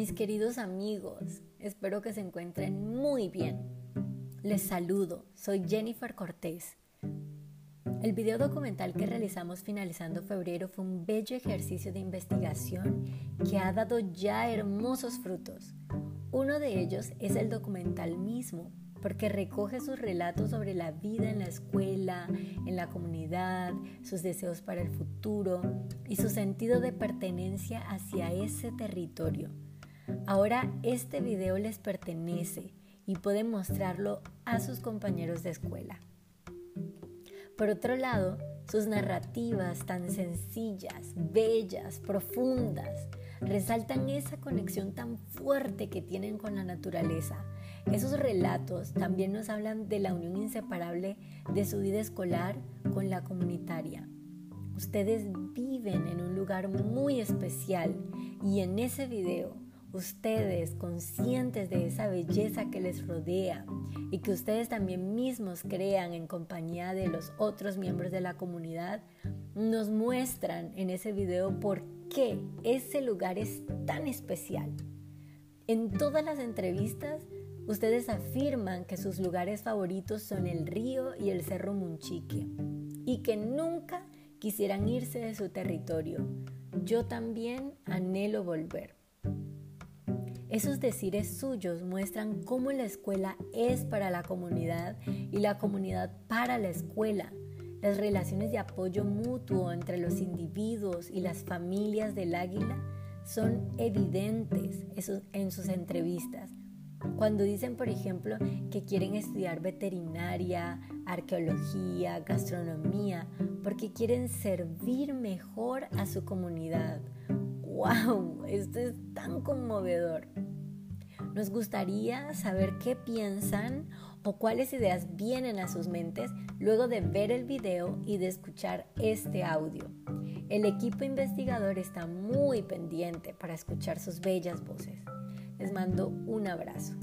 Mis queridos amigos, espero que se encuentren muy bien. Les saludo, soy Jennifer Cortés. El video documental que realizamos finalizando febrero fue un bello ejercicio de investigación que ha dado ya hermosos frutos. Uno de ellos es el documental mismo, porque recoge sus relatos sobre la vida en la escuela, en la comunidad, sus deseos para el futuro y su sentido de pertenencia hacia ese territorio. Ahora este video les pertenece y pueden mostrarlo a sus compañeros de escuela. Por otro lado, sus narrativas tan sencillas, bellas, profundas, resaltan esa conexión tan fuerte que tienen con la naturaleza. Esos relatos también nos hablan de la unión inseparable de su vida escolar con la comunitaria. Ustedes viven en un lugar muy especial y en ese video ustedes conscientes de esa belleza que les rodea y que ustedes también mismos crean en compañía de los otros miembros de la comunidad, nos muestran en ese video por qué ese lugar es tan especial. En todas las entrevistas, ustedes afirman que sus lugares favoritos son el río y el cerro Munchique y que nunca quisieran irse de su territorio. Yo también anhelo volver. Esos decires suyos muestran cómo la escuela es para la comunidad y la comunidad para la escuela. Las relaciones de apoyo mutuo entre los individuos y las familias del águila son evidentes en sus entrevistas. Cuando dicen, por ejemplo, que quieren estudiar veterinaria, arqueología, gastronomía, porque quieren servir mejor a su comunidad ¡Wow! Esto es tan conmovedor. Nos gustaría saber qué piensan o cuáles ideas vienen a sus mentes luego de ver el video y de escuchar este audio. El equipo investigador está muy pendiente para escuchar sus bellas voces. Les mando un abrazo.